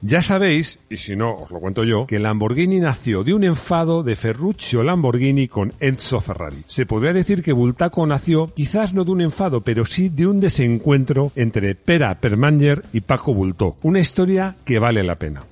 Ya sabéis, y si no os lo cuento yo, que Lamborghini nació de un enfado de Ferruccio Lamborghini con Enzo Ferrari. Se podría decir que Bultaco nació quizás no de un enfado, pero sí de un desencuentro entre Pera Permanger y Paco Bultó. Una historia que vale la pena.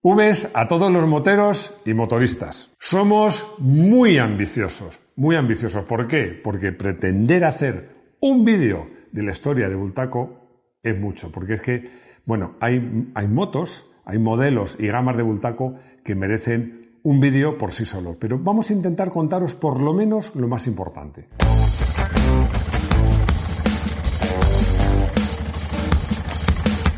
Uves a todos los moteros y motoristas. Somos muy ambiciosos, muy ambiciosos. ¿Por qué? Porque pretender hacer un vídeo de la historia de Bultaco es mucho, porque es que, bueno, hay, hay motos, hay modelos y gamas de Bultaco que merecen un vídeo por sí solos, pero vamos a intentar contaros por lo menos lo más importante.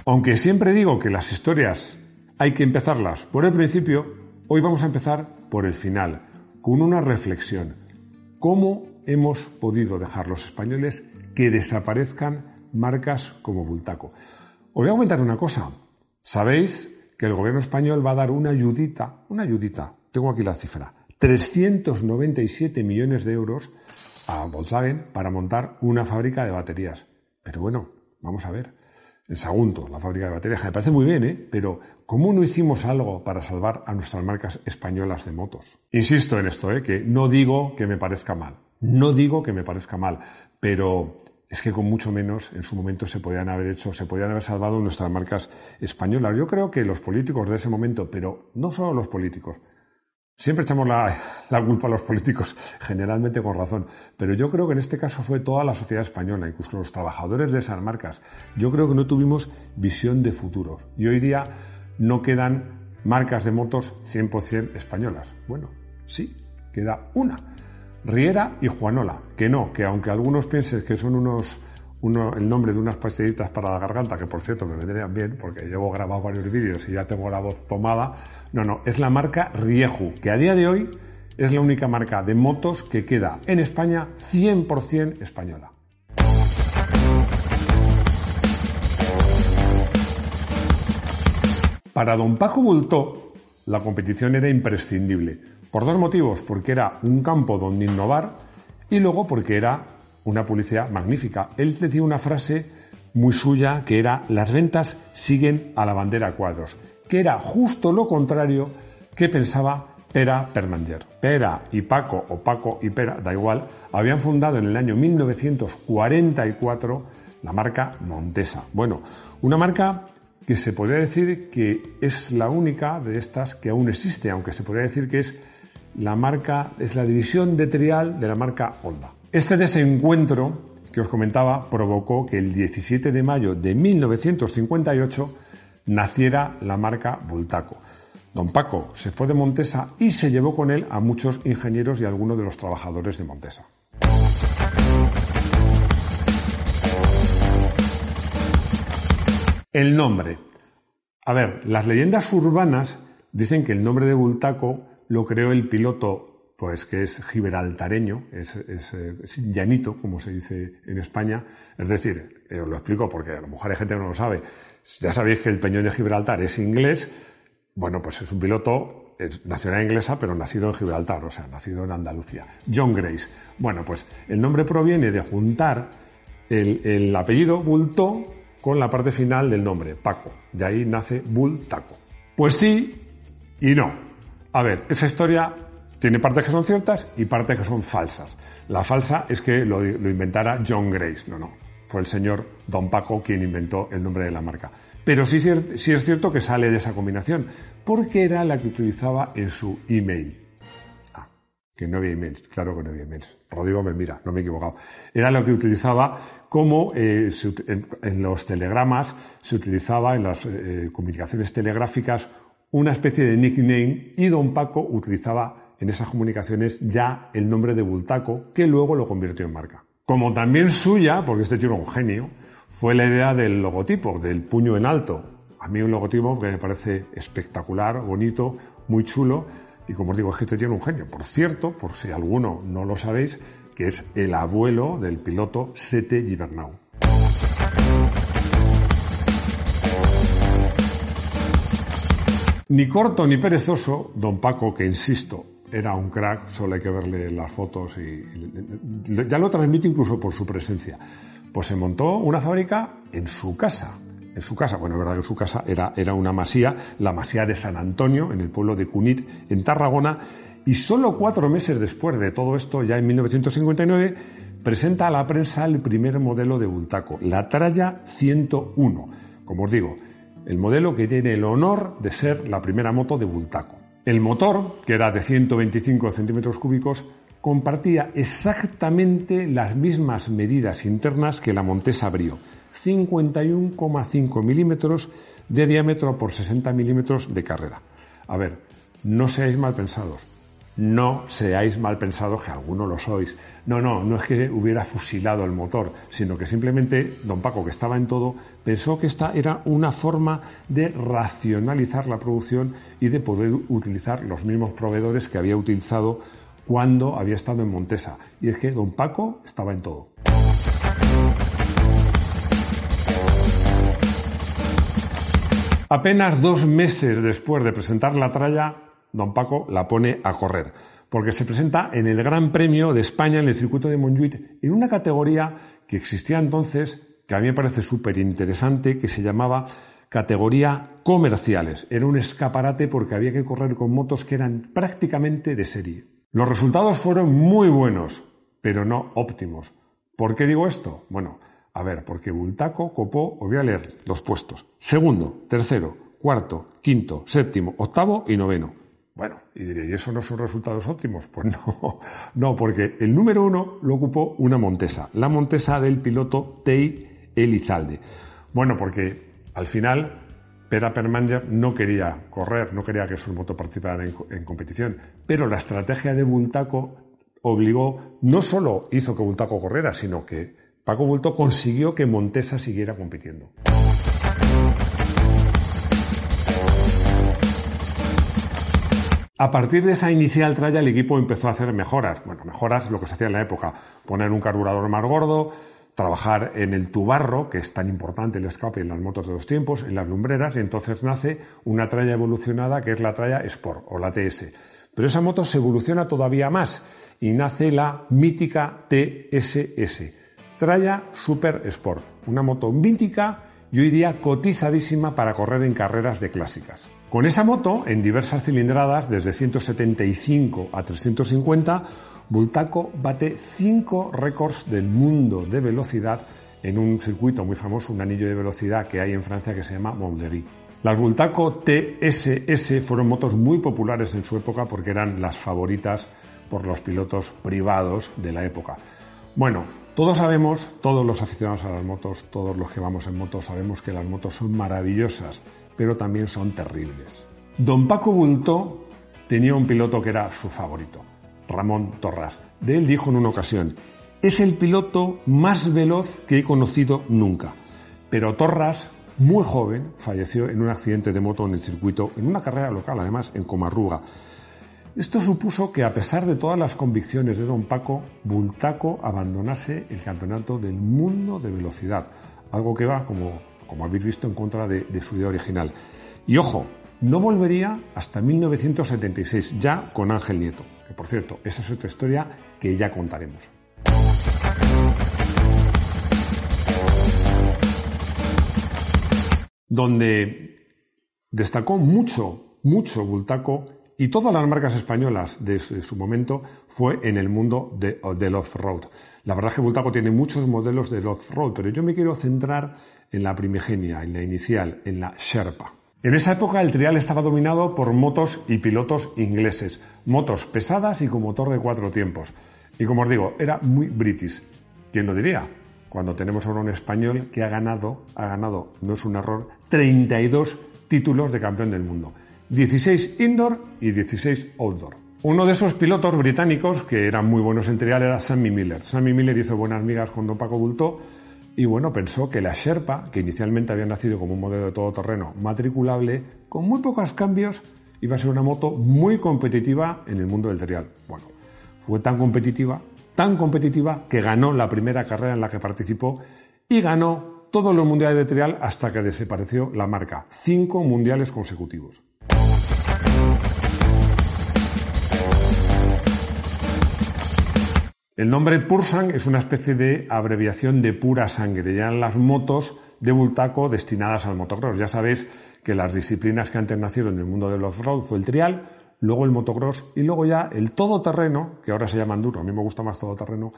Aunque siempre digo que las historias hay que empezarlas por el principio, hoy vamos a empezar por el final, con una reflexión. ¿Cómo hemos podido dejar los españoles que desaparezcan marcas como Bultaco. Os voy a comentar una cosa. Sabéis que el gobierno español va a dar una ayudita, una ayudita, tengo aquí la cifra, 397 millones de euros a Volkswagen para montar una fábrica de baterías. Pero bueno, vamos a ver. En Sagunto, la fábrica de baterías, me parece muy bien, ¿eh? Pero ¿cómo no hicimos algo para salvar a nuestras marcas españolas de motos? Insisto en esto, ¿eh? Que no digo que me parezca mal. No digo que me parezca mal, pero es que con mucho menos en su momento se podían haber hecho, se podían haber salvado nuestras marcas españolas. Yo creo que los políticos de ese momento, pero no solo los políticos, siempre echamos la, culpa a los políticos, generalmente con razón, pero yo creo que en este caso fue toda la sociedad española, incluso los trabajadores de esas marcas. Yo creo que no tuvimos visión de futuro y hoy día no quedan marcas de motos 100% españolas. Bueno, sí, queda una Riera y Juanola, que no, que aunque algunos piensen que son unos, el nombre de unas pastillitas para la garganta, que por cierto me vendrían bien, porque llevo grabado varios vídeos y ya tengo la voz tomada, no, no, es la marca Rieju, que a día de hoy es la única marca de motos que queda en España 100% española. Para don Paco Bultó, la competición era imprescindible por dos motivos, porque era un campo donde innovar y luego porque era una publicidad magnífica. Él decía una frase muy suya que era las ventas siguen a la bandera cuadros, que era justo lo contrario que pensaba Pera Permanger. Pera y Paco, o Paco y Pera, da igual, habían fundado en el año 1944 la marca Montesa. Bueno, una marca que se podría decir que es la única de estas que aún existe, aunque se podría decir que es la marca, es la división de trial de la marca Honda. Este desencuentro que os comentaba provocó que el 17 de mayo de 1958 naciera la marca Bultaco. Don Paco se fue de Montesa y se llevó con él a muchos ingenieros y algunos de los trabajadores de Montesa. El nombre. A ver, las leyendas urbanas dicen que el nombre de Bultaco lo creó el piloto, pues que es gibraltareño, es, llanito, como se dice en España. Es decir, eh, os lo explico porque a lo mejor hay gente que no lo sabe. Ya sabéis que el Peñón de Gibraltar es inglés. Bueno, pues es un piloto es nacional inglesa, pero nacido en Gibraltar, o sea, nacido en Andalucía. John Grace. Bueno, pues el nombre proviene de juntar el, el apellido Bulto con la parte final del nombre, Paco. De ahí nace Bultaco. Pues sí y no. A ver, esa historia tiene partes que son ciertas y partes que son falsas. La falsa es que lo, inventara John Grace. No, no. Fue el señor Don Paco quien inventó el nombre de la marca. Pero sí, es cierto que sale de esa combinación, porque era la que utilizaba en su email. Ah, que no había emails, claro que no había emails. Rodrigo me mira, no me he equivocado. Era lo que utilizaba como eh, en, los telegramas se utilizaba en las eh, comunicaciones telegráficas una especie de nickname y don Paco utilizaba en esas comunicaciones ya el nombre de Bultaco, que luego lo convirtió en marca. Como también suya, porque este tío era un genio, fue la idea del logotipo, del puño en alto. A mí un logotipo que me parece espectacular, bonito, muy chulo, y como os digo, es que este tío era un genio. Por cierto, por si alguno no lo sabéis, que es el abuelo del piloto Sete Gibernau. Ni corto ni perezoso, don Paco, que insisto, era un crack, solo hay que verle las fotos y, ya lo transmite incluso por su presencia. Pues se montó una fábrica en su casa, en su casa. Bueno, es verdad que su casa era, era una masía, la masía de San Antonio, en el pueblo de Cunit, en Tarragona, y solo cuatro meses después de todo esto, ya en 1959, presenta a la prensa el primer modelo de Bultaco, la Tralla 101. Como os digo, el modelo que tiene el honor de ser la primera moto de Bultaco. El motor, que era de 125 centímetros cúbicos, compartía exactamente las mismas medidas internas que la Montesa Brio, 51,5 milímetros de diámetro por 60 milímetros de carrera. A ver, no seáis mal pensados. No seáis mal pensados que alguno lo sois. No, no, no es que hubiera fusilado el motor, sino que simplemente don Paco, que estaba en todo, pensó que esta era una forma de racionalizar la producción y de poder utilizar los mismos proveedores que había utilizado cuando había estado en Montesa. Y es que don Paco estaba en todo. Apenas dos meses después de presentar la tralla, don Paco la pone a correr, porque se presenta en el Gran Premio de España en el circuito de Montjuic, en una categoría que existía entonces, que a mí me parece súper interesante, que se llamaba categoría comerciales. Era un escaparate porque había que correr con motos que eran prácticamente de serie. Los resultados fueron muy buenos, pero no óptimos. ¿Por qué digo esto? Bueno, a ver, porque Bultaco copó, os voy a leer los puestos. Segundo, tercero, cuarto, quinto, séptimo, octavo y noveno. Bueno, y diré, ¿y eso no son resultados óptimos? Pues no, no, porque el número uno lo ocupó una Montesa, la Montesa del piloto Tei Elizalde. Bueno, porque al final Pera Permanger no quería correr, no quería que su moto participara en, en, competición, pero la estrategia de Bultaco obligó, no solo hizo que Bultaco corriera, sino que Paco Bulto consiguió que Montesa siguiera compitiendo. A partir de esa inicial tralla el equipo empezó a hacer mejoras. Bueno, mejoras lo que se hacía en la época. Poner un carburador más gordo, trabajar en el tubarro, que es tan importante el escape en las motos de los tiempos, en las lumbreras, y entonces nace una tralla evolucionada que es la tralla Sport o la TS. Pero esa moto se evoluciona todavía más y nace la mítica TSS, Tralla Super Sport, una moto mítica y hoy día cotizadísima para correr en carreras de clásicas. Con esa moto, en diversas cilindradas, desde 175 a 350, Bultaco bate cinco récords del mundo de velocidad en un circuito muy famoso, un anillo de velocidad que hay en Francia que se llama Montlhéry. Las Bultaco TSS fueron motos muy populares en su época porque eran las favoritas por los pilotos privados de la época. Bueno, todos sabemos, todos los aficionados a las motos, todos los que vamos en motos, sabemos que las motos son maravillosas, pero también son terribles. Don Paco Bulto tenía un piloto que era su favorito, Ramón Torras. De él dijo en una ocasión, es el piloto más veloz que he conocido nunca. Pero Torras, muy joven, falleció en un accidente de moto en el circuito, en una carrera local además, en Comarruga. Esto supuso que a pesar de todas las convicciones de don Paco, Bultaco abandonase el campeonato del mundo de velocidad, algo que va, como como habéis visto, en contra de, su idea original. Y ojo, no volvería hasta 1976, ya con Ángel Nieto, que por cierto, esa es otra historia que ya contaremos. Donde destacó mucho, mucho Bultaco y todas las marcas españolas de su momento fue en el mundo de, del off-road. La verdad es que Bultaco tiene muchos modelos del off-road, pero yo me quiero centrar en la primigenia, en la inicial, en la Sherpa. En esa época el trial estaba dominado por motos y pilotos ingleses, motos pesadas y con motor de cuatro tiempos. Y como os digo, era muy british. ¿Quién lo diría? Cuando tenemos ahora un español que ha ganado, ha ganado, no es un error, 32 títulos de campeón del mundo. 16 indoor y 16 outdoor. Uno de esos pilotos británicos que eran muy buenos en trial era Sammy Miller. Sammy Miller hizo buenas migas con Don Paco Bulto y bueno, pensó que la Sherpa, que inicialmente había nacido como un modelo de todoterreno matriculable, con muy pocos cambios, iba a ser una moto muy competitiva en el mundo del trial. Bueno, fue tan competitiva, tan competitiva, que ganó la primera carrera en la que participó y ganó todos los mundiales de trial hasta que desapareció la marca. Cinco mundiales consecutivos. El nombre Pursan es una especie de abreviación de pura sangre. Ya las motos de Bultaco destinadas al motocross. Ya sabéis que las disciplinas que antes nacieron en el mundo del off-road fue el trial, luego el motocross y luego ya el todoterreno, que ahora se llama enduro, a mí me gusta más todoterreno,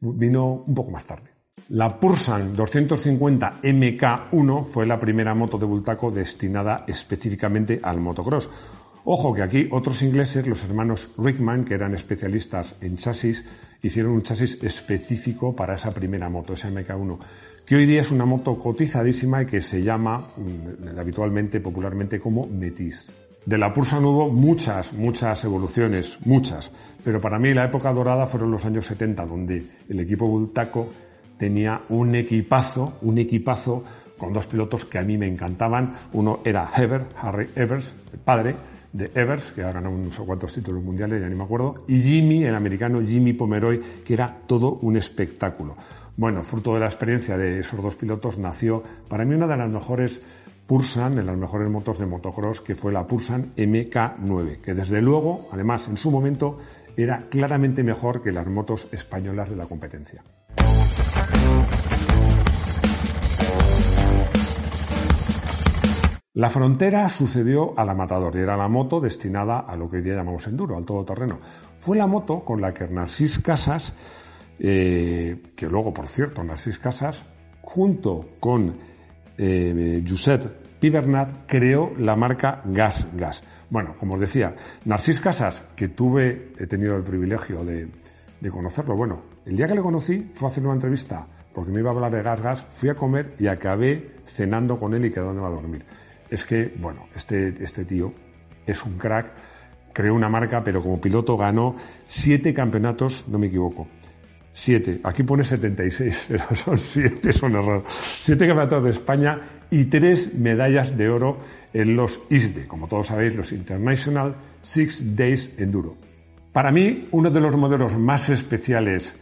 vino un poco más tarde. La Pursan 250 MK1 fue la primera moto de Bultaco destinada específicamente al motocross. Ojo que aquí otros ingleses, los hermanos Rickman, que eran especialistas en chasis, hicieron un chasis específico para esa primera moto, esa MK1, que hoy día es una moto cotizadísima y que se llama mm, habitualmente, popularmente, como Metis. De la Pursan hubo muchas, muchas evoluciones, muchas, pero para mí la época dorada fueron los años 70, donde el equipo Bultaco tenía un equipazo, un equipazo con dos pilotos que a mí me encantaban. Uno era Heber, Harry Evers, el padre, de Evers, que ha ganado unos cuantos títulos mundiales, ya ni me acuerdo, y Jimmy, el americano Jimmy Pomeroy, que era todo un espectáculo. Bueno, fruto de la experiencia de esos dos pilotos, nació para mí una de las mejores Pursan, de las mejores motos de motocross, que fue la Pursan MK9, que desde luego, además, en su momento, era claramente mejor que las motos españolas de la competencia. La frontera sucedió a la Matador y era la moto destinada a lo que hoy día llamamos enduro, al todoterreno. Fue la moto con la que Narcís Casas, eh, que luego, por cierto, Narcís Casas, junto con eh, Josep Pibernat, creó la marca Gas Gas. Bueno, como os decía, Narcís Casas, que tuve, he tenido el privilegio de, conocerlo, bueno, el día que le conocí fue a hacer una entrevista porque me iba a hablar de Gas Gas, fui a comer y acabé cenando con él y quedándome a dormir es que, bueno, este, este tío es un crack, creó una marca, pero como piloto ganó siete campeonatos, no me equivoco. Siete, aquí pone 76, pero son siete, son error. Siete campeonatos de España y tres medallas de oro en los ISDE, como todos sabéis, los International Six Days Enduro. Para mí, uno de los modelos más especiales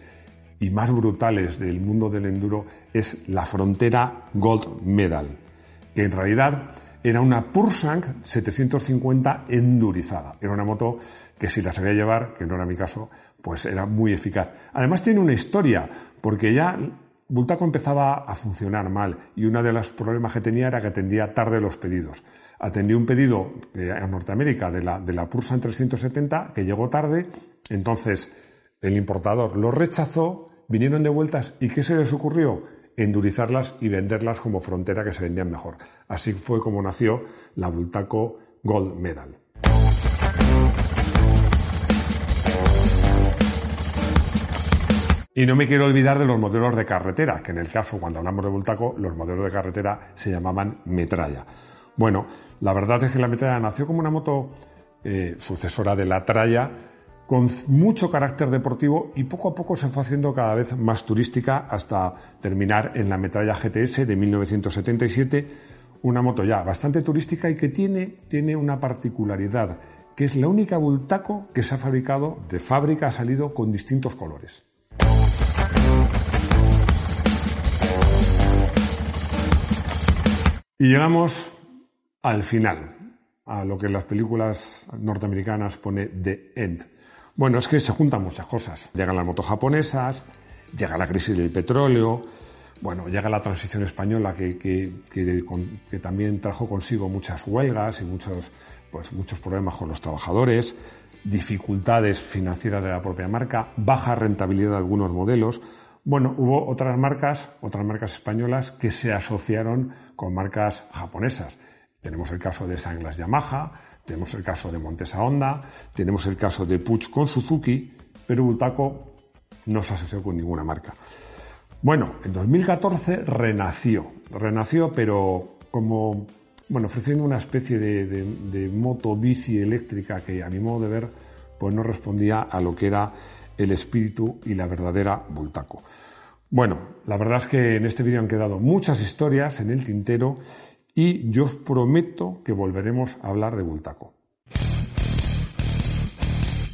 y más brutales del mundo del enduro es la Frontera Gold Medal, que en realidad era una Pursang 750 endurizada. Era una moto que si la sabía llevar, que no era mi caso, pues era muy eficaz. Además tiene una historia, porque ya Bultaco empezaba a funcionar mal y uno de los problemas que tenía era que atendía tarde los pedidos. Atendió un pedido eh, a Norteamérica de la, de la Pursan 370 que llegó tarde, entonces el importador lo rechazó, vinieron de vueltas y ¿qué se les ocurrió? Endurizarlas y venderlas como frontera que se vendían mejor. Así fue como nació la Bultaco Gold Medal. Y no me quiero olvidar de los modelos de carretera, que en el caso, cuando hablamos de Bultaco, los modelos de carretera se llamaban metralla. Bueno, la verdad es que la metralla nació como una moto eh, sucesora de la tralla, con mucho carácter deportivo y poco a poco se fue haciendo cada vez más turística hasta terminar en la metralla GTS de 1977, una moto ya bastante turística y que tiene, tiene una particularidad, que es la única Bultaco que se ha fabricado de fábrica, ha salido con distintos colores. Y llegamos al final, a lo que en las películas norteamericanas pone The End. Bueno, es que se juntan muchas cosas. Llegan las motos japonesas, llega la crisis del petróleo, bueno, llega la transición española que, que, también trajo consigo muchas huelgas y muchos, pues, muchos problemas con los trabajadores, dificultades financieras de la propia marca, baja rentabilidad de algunos modelos. Bueno, hubo otras marcas, otras marcas españolas que se asociaron con marcas japonesas. Tenemos el caso de Sanglas Yamaha, tenemos el caso de Montesa Honda, tenemos el caso de Puch con Suzuki, pero Bultaco no se asoció con ninguna marca. Bueno, en 2014 renació, renació pero como, bueno, ofreciendo una especie de, moto bici eléctrica que a mi modo de ver pues no respondía a lo que era el espíritu y la verdadera Bultaco. Bueno, la verdad es que en este vídeo han quedado muchas historias en el tintero y yo os prometo que volveremos a hablar de Bultaco.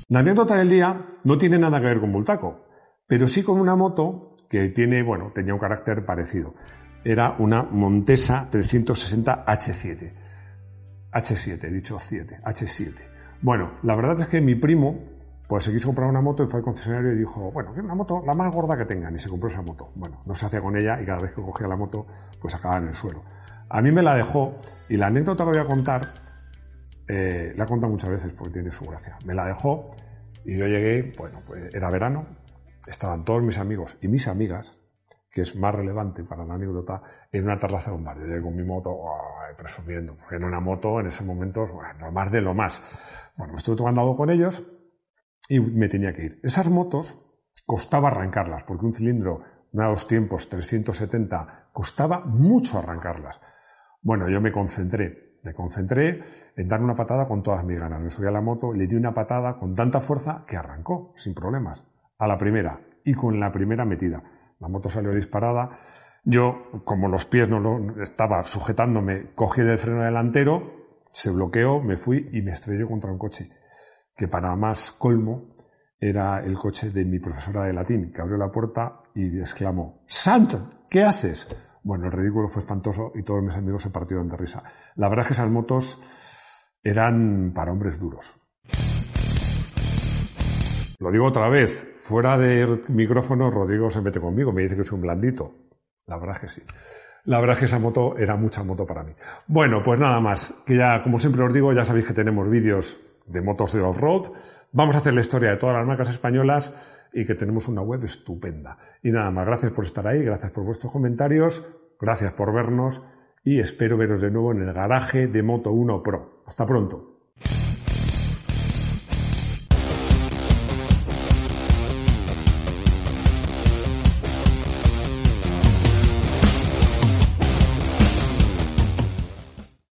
La anécdota del día no tiene nada que ver con Bultaco, pero sí con una moto que tiene, bueno, tenía un carácter parecido. Era una Montesa 360 H7. H7, he dicho 7, H7. Bueno, la verdad es que mi primo pues se quiso comprar una moto y fue al concesionario y dijo, bueno, una moto la más gorda que tengan, y se compró esa moto. Bueno, no se hacía con ella y cada vez que cogía la moto, pues acababa en el suelo. A mí me la dejó, y la anécdota que voy a contar, eh, la he contado muchas veces porque tiene su gracia. Me la dejó y yo llegué, bueno, pues era verano, estaban todos mis amigos y mis amigas, que es más relevante para la anécdota, en una terraza de un bar. Yo llegué con mi moto, presumiendo, porque en una moto en ese momento, bueno, más de lo más. Bueno, me estuve tomando algo con ellos y me tenía que ir. Esas motos costaba arrancarlas, porque un cilindro de los tiempos 370 costaba mucho arrancarlas. Bueno, yo me concentré, me concentré en dar una patada con todas mis ganas. Me subí a la moto, le di una patada con tanta fuerza que arrancó, sin problemas, a la primera y con la primera metida. La moto salió disparada. Yo, como los pies no lo, estaba sujetándome, cogí el freno delantero, se bloqueó, me fui y me estrelló contra un coche que para más colmo era el coche de mi profesora de latín, que abrió la puerta y exclamó, ¡Sant! ¿Qué haces? Bueno, el ridículo fue espantoso y todos mis amigos se partieron de risa. La verdad es que esas motos eran para hombres duros. Lo digo otra vez, fuera del micrófono Rodrigo se mete conmigo, me dice que soy un blandito. La verdad es que sí. La verdad es que esa moto era mucha moto para mí. Bueno, pues nada más, que ya, como siempre os digo, ya sabéis que tenemos vídeos de motos de off-road. Vamos a hacer la historia de todas las marcas españolas y que tenemos una web estupenda. Y nada más, gracias por estar ahí, gracias por vuestros comentarios, gracias por vernos y espero veros de nuevo en el garaje de Moto 1 Pro. Hasta pronto.